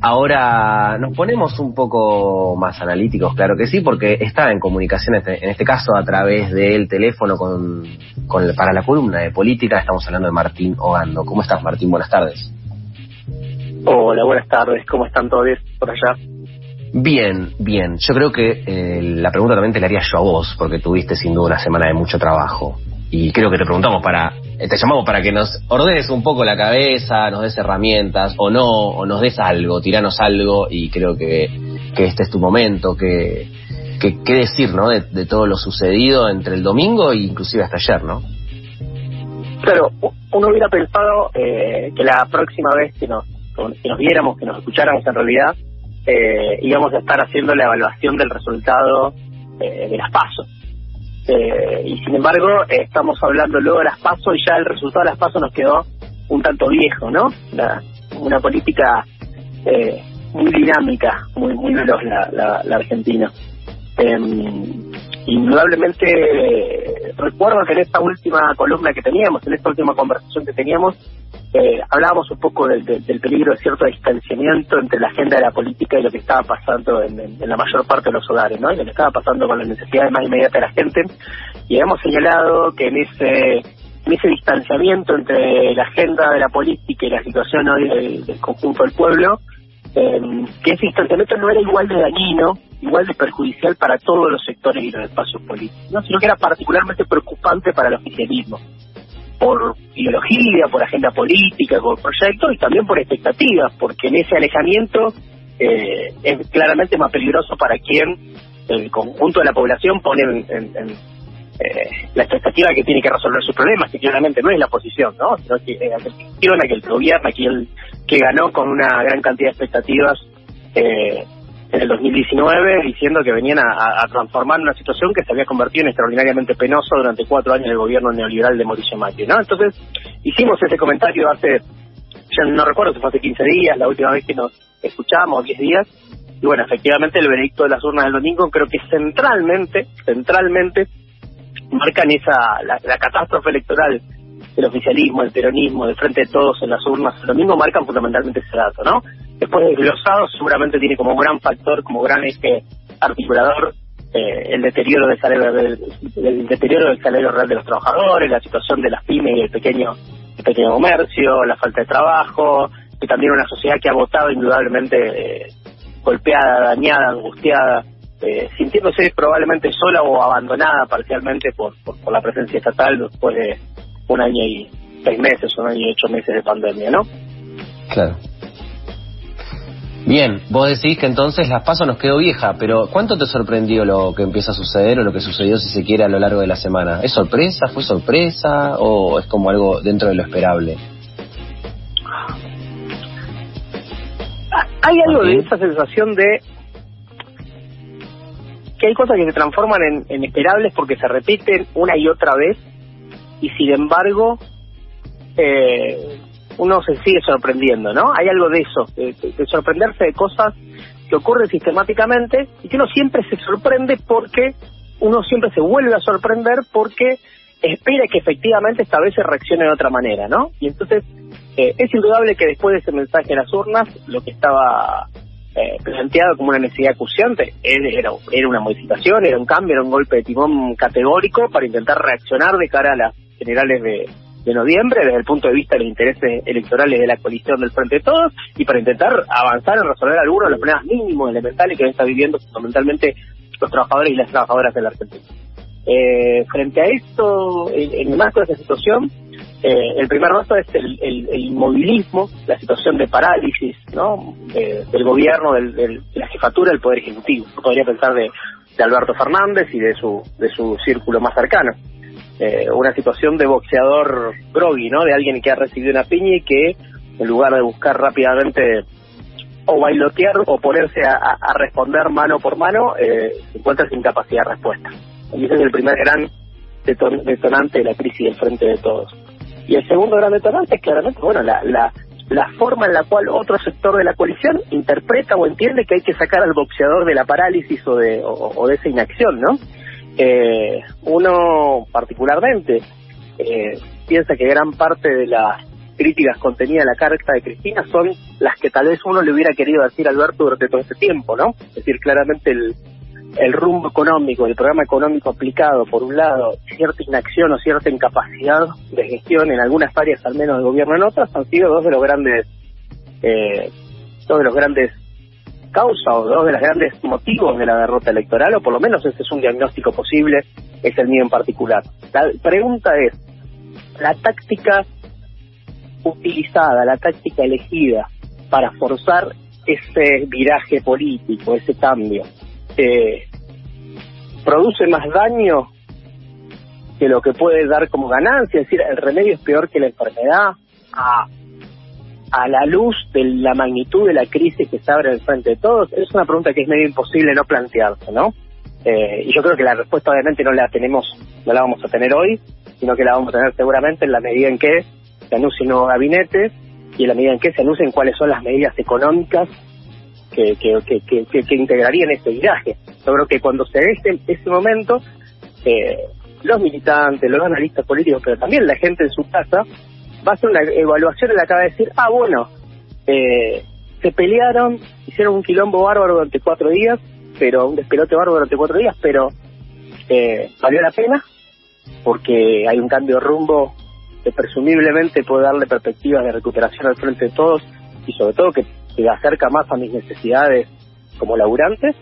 Ahora nos ponemos un poco más analíticos, claro que sí, porque está en comunicación, este, en este caso a través del teléfono con, con, para la columna de política. Estamos hablando de Martín Ogando. ¿Cómo estás, Martín? Buenas tardes. Hola, buenas tardes. ¿Cómo están todos por allá? Bien, bien. Yo creo que eh, la pregunta también te la haría yo a vos, porque tuviste sin duda una semana de mucho trabajo. Y creo que te preguntamos para te llamamos para que nos ordenes un poco la cabeza, nos des herramientas o no, o nos des algo, tiranos algo y creo que, que este es tu momento, que, que, decir, ¿no? De, todo lo sucedido entre el domingo e inclusive hasta ayer, ¿no? Claro, uno hubiera pensado eh, que la próxima vez que nos, que nos viéramos, que nos escucháramos en realidad, eh, íbamos a estar haciendo la evaluación del resultado eh, de las pasos eh, y sin embargo, estamos hablando luego de las pasos y ya el resultado de las pasos nos quedó un tanto viejo, ¿no? una política eh, muy dinámica, muy muy veloz la, la, Argentina. Em, indudablemente, eh, recuerdo que en esta última columna que teníamos, en esta última conversación que teníamos, eh, hablábamos un poco del, peligro de cierto distanciamiento entre la agenda de la política y lo que estaba pasando en, la mayor parte de los hogares. Y lo que estaba pasando con las necesidades más inmediatas de la gente. Y hemos señalado que en ese distanciamiento entre la agenda de la política y la situación hoy del, conjunto del pueblo, eh, que ese distanciamiento no era igual de dañino, igual de perjudicial para todos los sectores y los espacios políticos, sino que era particularmente preocupante para el oficialismo por ideología, por agenda política, por proyectos y también por expectativas, porque en ese alejamiento eh, es claramente más peligroso para quien el conjunto de la población pone en, eh, la expectativa que tiene que resolver sus problemas, que claramente no es la oposición, ¿no? sino que eh, aquel que gobierna, aquel que ganó con una gran cantidad de expectativas eh, en el 2019 diciendo que venían a, transformar una situación que se había convertido en extraordinariamente penoso durante cuatro años del gobierno neoliberal de Mauricio Macri, ¿no? Entonces, hicimos ese comentario hace, ya no recuerdo si fue hace 15 días, la última vez que nos escuchamos, 10 días, y bueno, efectivamente el veredicto de las urnas del domingo creo que centralmente, centralmente, marcan esa, la, la catástrofe electoral del oficialismo, el peronismo, del frente de todos en las urnas el domingo marcan fundamentalmente ese dato, ¿no? Después desglosado, seguramente tiene como gran factor, como gran eje articulador, eh, el deterioro del salario del, deterioro del salario real de los trabajadores, la situación de las pymes y el pequeño, el pequeño comercio, la falta de trabajo, y también una sociedad que ha votado indudablemente eh, golpeada, dañada, angustiada, eh, sintiéndose probablemente sola o abandonada parcialmente por, por, la presencia estatal después de un año y seis meses, un año y ocho meses de pandemia, ¿no? Claro. Bien, vos decís que entonces las pasos nos quedó vieja, pero ¿cuánto te sorprendió lo que empieza a suceder o lo que sucedió, si se quiere, a lo largo de la semana? ¿Es sorpresa? ¿Fue sorpresa? ¿O es como algo dentro de lo esperable? Hay algo de esa sensación de que hay cosas que se transforman en, en esperables porque se repiten una y otra vez y sin embargo eh, uno se sigue sorprendiendo, ¿no? Hay algo de eso, de, sorprenderse de cosas que ocurren sistemáticamente y que uno siempre se sorprende porque uno siempre se vuelve a sorprender porque espera que efectivamente esta vez se reaccione de otra manera, ¿no? Y entonces eh, es indudable que después de ese mensaje en las urnas, lo que estaba eh, planteado como una necesidad acuciante era, era una modificación, era un cambio, era un golpe de timón categórico para intentar reaccionar de cara a las generales de, de noviembre desde el punto de vista de los intereses electorales de la coalición del Frente de Todos y para intentar avanzar en resolver algunos de los problemas mínimos elementales que está viviendo fundamentalmente los trabajadores y las trabajadoras de la Argentina. Eh, frente a esto, en, el marco de esa situación, eh, el primer paso es el, el, inmovilismo, la situación de parálisis ¿no? del gobierno, del, de la jefatura del Poder Ejecutivo. podría pensar de, de Alberto Fernández y de su, de su círculo más cercano. Eh, una situación de boxeador groggy, ¿no? De alguien que ha recibido una piña y que en lugar de buscar rápidamente o bailotear o ponerse a, responder mano por mano, eh, se encuentra sin capacidad de respuesta. Y ese es el primer gran detonante de la crisis del frente de todos. Y el segundo gran detonante es claramente, bueno, la, la, la forma en la cual otro sector de la coalición interpreta o entiende que hay que sacar al boxeador de la parálisis o de, o de esa inacción, ¿no? Eh, uno particularmente eh, piensa que gran parte de la críticas contenidas en la carta de Cristina son las que tal vez uno le hubiera querido decir a Alberto durante todo este tiempo, ¿no? Es decir, claramente el, el rumbo económico, el programa económico aplicado, por un lado, cierta inacción o cierta incapacidad de gestión en algunas áreas, al menos del gobierno en otras, han sido dos de los grandes, eh, dos de los grandes causas o dos de los grandes motivos de la derrota electoral, o por lo menos ese es un diagnóstico posible, es el mío en particular. La pregunta es, la táctica utilizada, la táctica elegida para forzar ese viraje político, ese cambio, eh, produce más daño que lo que puede dar como ganancia, es decir, el remedio es peor que la enfermedad, a, a la luz de la magnitud de la crisis que se abre en frente de todos, es una pregunta que es medio imposible no plantearse, ¿no? Eh, y yo creo que la respuesta obviamente no la tenemos, no la vamos a tener hoy, sino que la vamos a tener seguramente en la medida en que se anuncie un nuevo y en la medida en que se anuncien cuáles son las medidas económicas que, que, que, que, integrarían este viraje. Yo creo que cuando se dé este, este momento, eh, los militantes, los analistas políticos, pero también la gente en su casa, va a hacer una evaluación en la que va a decir, ah, bueno, eh, se pelearon, hicieron un quilombo bárbaro durante cuatro días, pero un despelote bárbaro durante cuatro días, pero eh, valió la pena porque hay un cambio de rumbo que presumiblemente puede darle perspectivas de recuperación al frente de todos y sobre todo que se acerca más a mis necesidades como laburantes,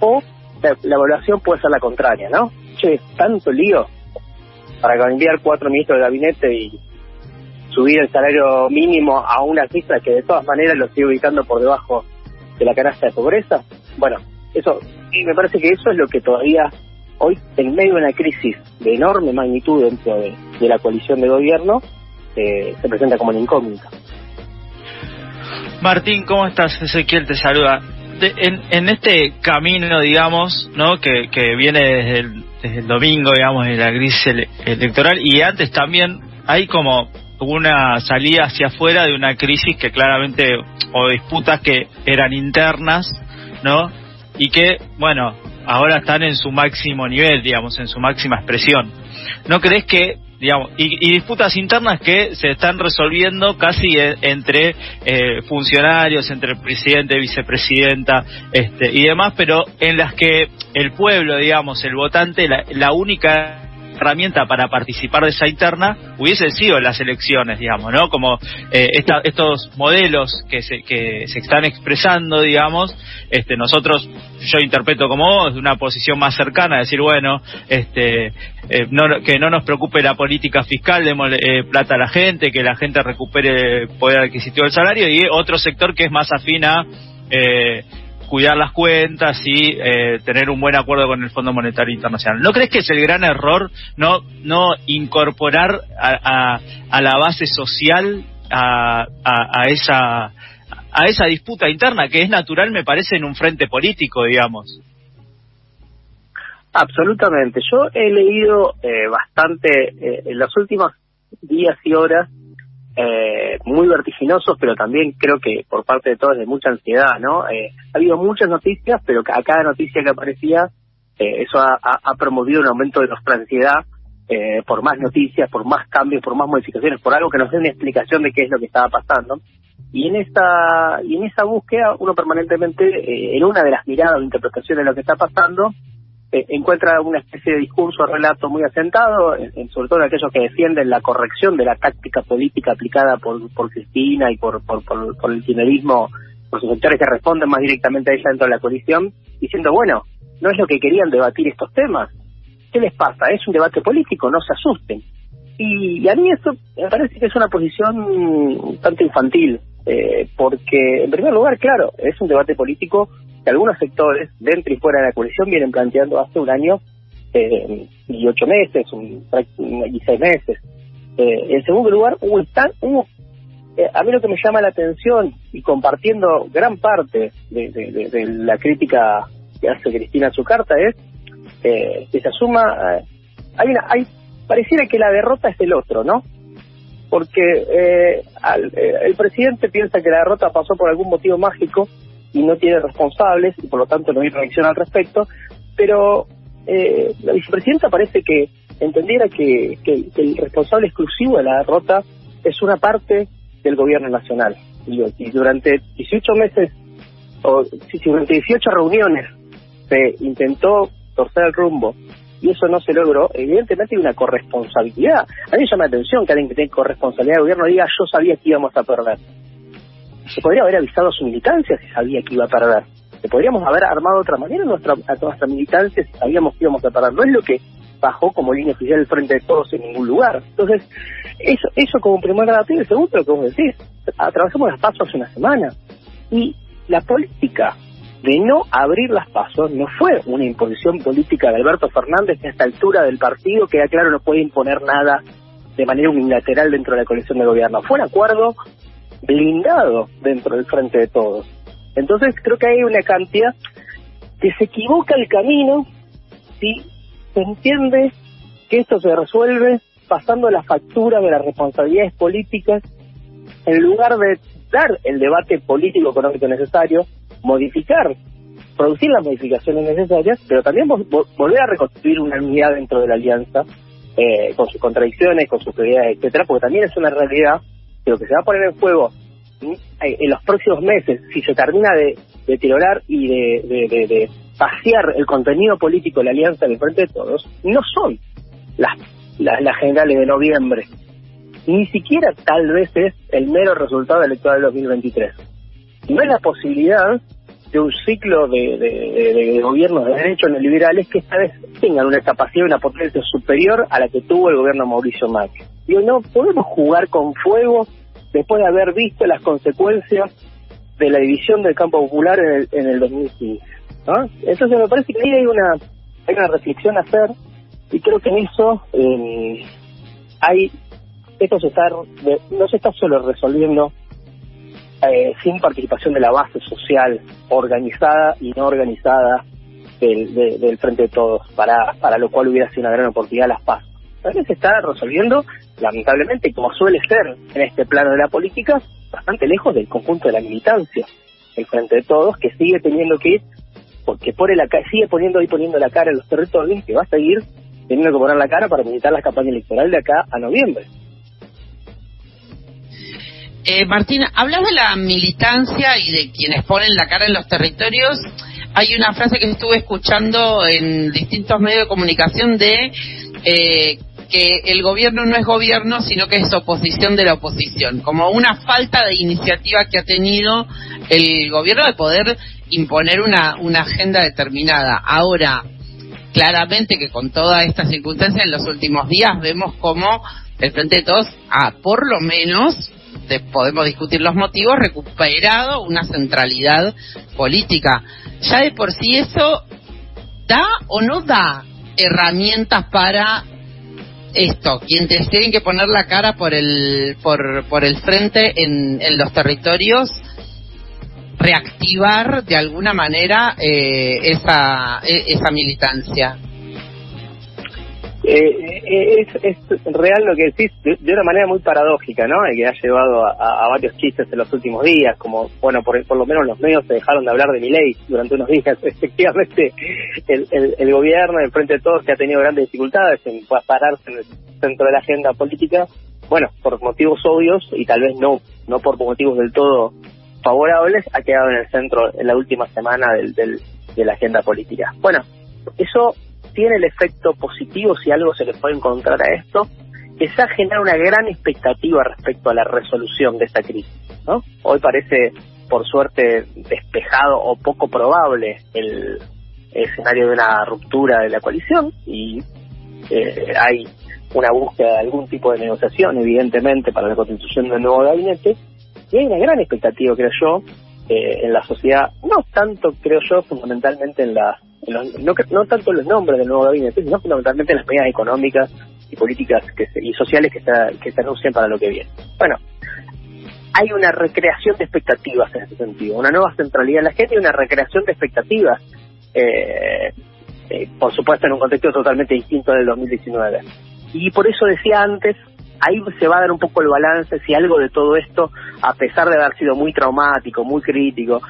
o la, evaluación puede ser la contraria, ¿no? Che, tanto lío para cambiar cuatro ministros de gabinete y subir el salario mínimo a una cifra que de todas maneras lo sigue ubicando por debajo de la canasta de pobreza. Bueno, eso, y me parece que eso es lo que todavía hoy, en medio de una crisis de enorme magnitud dentro de, la coalición de gobierno, eh, se presenta como una incógnita. Martín, ¿cómo estás? Ezequiel te saluda. en, este camino, digamos, ¿no? que, viene desde el, domingo, digamos, de la crisis electoral y antes también hay como una salida hacia afuera de una crisis que claramente, o disputas que eran internas, ¿no? Y que, bueno, ahora están en su máximo nivel, digamos, en su máxima expresión. ¿No crees que digamos, y, disputas internas que se están resolviendo casi e, entre eh, funcionarios, entre presidente, vicepresidenta este, y demás, pero en las que el pueblo, digamos, el votante, la, la única herramienta para participar de esa interna hubiesen sido las elecciones, digamos, ¿no? Como eh, estos modelos que se, que se están expresando, digamos, este, nosotros, yo interpreto como vos, de una posición más cercana, decir, bueno, este, eh, no, que no nos preocupe la política fiscal, demos eh, plata a la gente, que la gente recupere el poder adquisitivo del salario, y otro sector que es más afín a eh, cuidar las cuentas y eh, tener un buen acuerdo con el Fondo Monetario Internacional. ¿No crees que es el gran error no no incorporar a, a, la base social a, a, esa a esa disputa interna que es natural, me parece, en un frente político, digamos? Absolutamente. Yo he leído eh, bastante eh, en los últimos días y horas eh, muy vertiginosos, pero también creo que por parte de todos de mucha ansiedad, ¿no? Eh, ha habido muchas noticias, pero a cada noticia que aparecía, eh, eso ha, promovido un aumento de nuestra ansiedad eh, por más noticias, por más cambios, por más modificaciones, por algo que nos dé una explicación de qué es lo que estaba pasando. Y en esta y en esa búsqueda, uno permanentemente, eh, en una de las miradas o interpretaciones de lo que está pasando, eh, encuentra una especie de discurso, relato muy asentado, sobre todo en aquellos que defienden la corrección de la táctica política aplicada por, por Cristina y por, por, por, el kirchnerismo, por sus sectores que responden más directamente a ella dentro de la coalición, diciendo, bueno, no es lo que querían debatir estos temas. ¿Qué les pasa? Es un debate político, no se asusten. Y, a mí esto me parece que es una posición tanto infantil, eh, porque en primer lugar, claro, es un debate político que algunos sectores, dentro y fuera de la coalición, vienen planteando hace un año eh, y ocho meses un, y seis meses. Eh, en segundo lugar, hubo, tan, eh, a mí lo que me llama la atención, y compartiendo gran parte de, la crítica que hace Cristina a su carta, es que se asuma, hay una, hay, pareciera que la derrota es del otro, ¿no? Porque el presidente piensa que la derrota pasó por algún motivo mágico y no tiene responsables y por lo tanto no hay reacción al respecto, pero eh, la vicepresidenta parece que entendiera que, que, el responsable exclusivo de la derrota es una parte del gobierno nacional. Y, durante 18 meses, o si durante 18 reuniones se intentó torcer el rumbo y eso no se logró, evidentemente hay una corresponsabilidad. A mí me llama la atención que alguien que tiene corresponsabilidad de gobierno diga yo sabía que íbamos a perder. Se podría haber avisado a su militancia si sabía que iba a perder. Se podríamos haber armado de otra manera nuestra, a nuestra militancia si sabíamos que íbamos a perder. No es lo que bajó como línea oficial del frente de todos en ningún lugar. Entonces, eso, eso como primer debate. Y el segundo, lo que vos decís, atravesamos las pasos hace una semana. Y la política de no abrir las pasos no fue una imposición política de Alberto Fernández que a esta altura del partido queda claro no puede imponer nada de manera unilateral dentro de la coalición de gobierno. Fue un acuerdo blindado dentro del frente de todos. Entonces creo que hay una cantidad que se equivoca el camino si se entiende que esto se resuelve pasando la factura de las responsabilidades políticas en lugar de dar el debate político-económico necesario, modificar, producir las modificaciones necesarias, pero también volver a reconstruir una unidad dentro de la alianza, eh, con sus contradicciones, con sus prioridades, etcétera, porque también es una realidad lo que se va a poner en juego en los próximos meses, si se termina de deteriorar y de, de, pasear el contenido político de la alianza en el frente de todos, no son las, las, las generales de noviembre, ni siquiera tal vez es el mero resultado electoral del 2023. No es la posibilidad de un ciclo de, gobiernos de derechos neoliberales que esta vez tengan una capacidad y una potencia superior a la que tuvo el gobierno Mauricio Macri. Digo, no podemos jugar con fuego después de haber visto las consecuencias de la división del campo popular en el, en el 2015. Entonces me parece que ahí hay una, hay una reflexión a hacer y creo que en eso hay esto se está no se está solo resolviendo eh, sin participación de la base social organizada y no organizada del, del Frente de Todos, para, para lo cual hubiera sido una gran oportunidad las paz. También se está resolviendo, lamentablemente, como suele ser en este plano de la política, bastante lejos del conjunto de la militancia. El Frente de Todos, que sigue teniendo que ir, porque pone la, sigue poniendo y poniendo la cara en los territorios, que va a seguir teniendo que poner la cara para militar la campaña electoral de acá a noviembre. Eh, Martina, hablas de la militancia y de quienes ponen la cara en los territorios. Hay una frase que estuve escuchando en distintos medios de comunicación de eh, que el gobierno no es gobierno, sino que es oposición de la oposición, como una falta de iniciativa que ha tenido el gobierno de poder imponer una, una agenda determinada. Ahora, claramente que con toda esta circunstancia en los últimos días vemos como el Frente de Todos, ah, por lo menos, podemos discutir los motivos, recuperado una centralidad política. Ya de por sí eso da o no da herramientas para esto, quienes tienen que poner la cara por el, por, por el frente en, en los territorios, reactivar de alguna manera eh, esa, e, esa militancia. Eh, eh, es, es real lo que decís de, una manera muy paradójica, ¿no? Y que ha llevado a, varios chistes en los últimos días, como, bueno, por, por lo menos los medios se dejaron de hablar de mi ley durante unos días. Efectivamente, el, el, el gobierno, en frente de todos, que ha tenido grandes dificultades en pararse en el centro de la agenda política, bueno, por motivos obvios y tal vez no, no por motivos del todo favorables, ha quedado en el centro en la última semana del, del, de la agenda política. Bueno, eso tiene el efecto positivo, si algo se le puede encontrar a esto, es a generar una gran expectativa respecto a la resolución de esta crisis. ¿no? Hoy parece, por suerte, despejado o poco probable el escenario de una ruptura de la coalición y eh, hay una búsqueda de algún tipo de negociación, evidentemente, para la constitución del nuevo gabinete, y hay una gran expectativa, creo yo, eh, en la sociedad, no tanto, creo yo, fundamentalmente en la no, no tanto los nombres del nuevo gabinete, sino fundamentalmente las medidas económicas y políticas que y sociales que se, que se anuncian para lo que viene. Bueno, hay una recreación de expectativas en ese sentido, una nueva centralidad en la gente y una recreación de expectativas, eh, eh, por supuesto en un contexto totalmente distinto del 2019. Y por eso decía antes, ahí se va a dar un poco el balance si algo de todo esto, a pesar de haber sido muy traumático, muy crítico,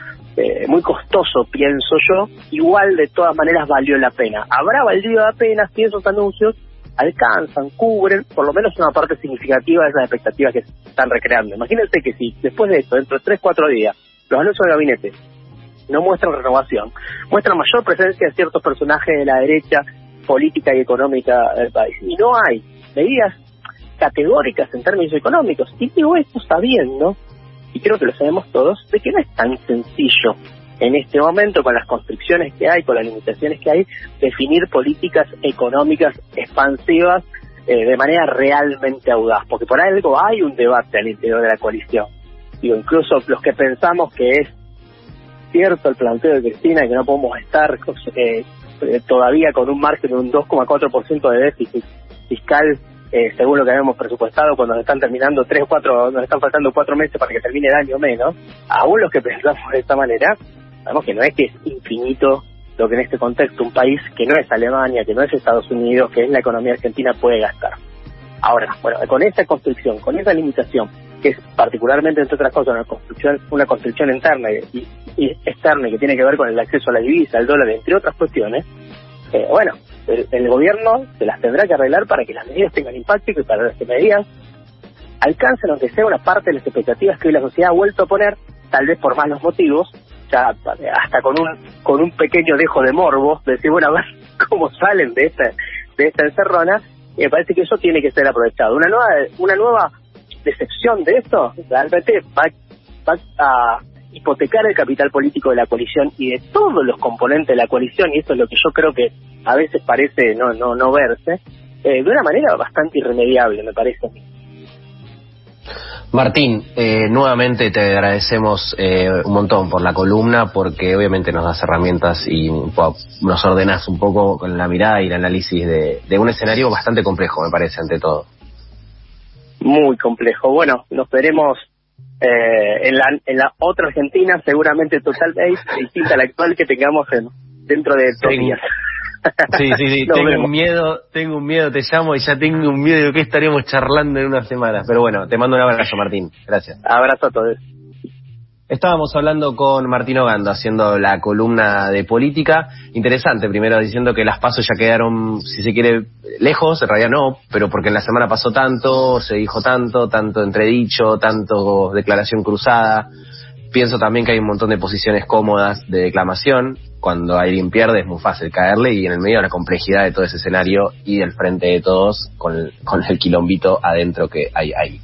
eh, muy costoso, pienso yo, igual de todas maneras valió la pena. Habrá valido la pena si esos anuncios alcanzan, cubren por lo menos una parte significativa de esas expectativas que, están recreando. Imagínense que si después de esto, dentro de tres, cuatro días, los anuncios del gabinete no muestran renovación, muestran mayor presencia de ciertos personajes de la derecha política y económica del país. Y no hay medidas categóricas en términos económicos. Y digo esto sabiendo, y creo que lo sabemos todos, de que no es tan sencillo en este momento, con las constricciones que hay, con las limitaciones que hay, definir políticas económicas expansivas eh, de manera realmente audaz, porque por algo hay un debate al interior de la coalición. Digo, incluso los que pensamos que es cierto el planteo de Cristina, que no podemos estar eh, todavía con un margen de un 2,4% de déficit fiscal, eh, según lo que habíamos presupuestado, cuando nos están terminando tres cuatro, nos están faltando cuatro meses para que termine el año menos, aún los que pensamos de esta manera, sabemos que no es que es infinito lo que en este contexto un país que no es Alemania, que no es Estados Unidos, que es la economía argentina puede gastar. Ahora, bueno, con esa construcción, con esa limitación, que es particularmente, entre otras cosas, una construcción, una construcción interna y, externa y que tiene que ver con el acceso a la divisa, al dólar, entre otras cuestiones, eh, bueno, el, gobierno se las tendrá que arreglar para que las medidas tengan impacto y para que las medidas alcancen, aunque sea una parte de las expectativas que hoy la sociedad ha vuelto a poner, tal vez por malos motivos, ya hasta con un con un pequeño dejo de morbo, de decir, bueno, a ver cómo salen de esta, de esta encerrona, me parece que eso tiene que ser aprovechado. Una nueva, una nueva decepción de esto realmente va, va a hipotecar el capital político de la coalición y de todos los componentes de la coalición, y esto es lo que yo creo que a veces parece no no no verse, eh, de una manera bastante irremediable, me parece. Martín, eh, nuevamente te agradecemos eh, un montón por la columna, porque obviamente nos das herramientas y nos ordenas un poco con la mirada y el análisis de, un escenario bastante complejo, me parece, ante todo. Muy complejo. Bueno, nos veremos eh, en, la, en la otra Argentina, seguramente totalmente distinta a la actual que tengamos en, dentro de dos días. Sí, sí, sí. tengo un miedo, tengo un miedo, te llamo y ya tengo un miedo de que estaremos charlando en unas semanas. Pero bueno, te mando un abrazo, Martín. Gracias. Abrazo a todos. Estábamos hablando con Martín Ogando, haciendo la columna de política. Interesante, primero diciendo que las pasos ya quedaron, si se quiere, lejos, en realidad no, pero porque en la semana pasó tanto, se dijo tanto, tanto entredicho, tanto declaración cruzada. Pienso también que hay un montón de posiciones cómodas de declamación cuando alguien pierde es muy fácil caerle y en el medio de la complejidad de todo ese escenario y del frente de todos con con el quilombito adentro que hay ahí.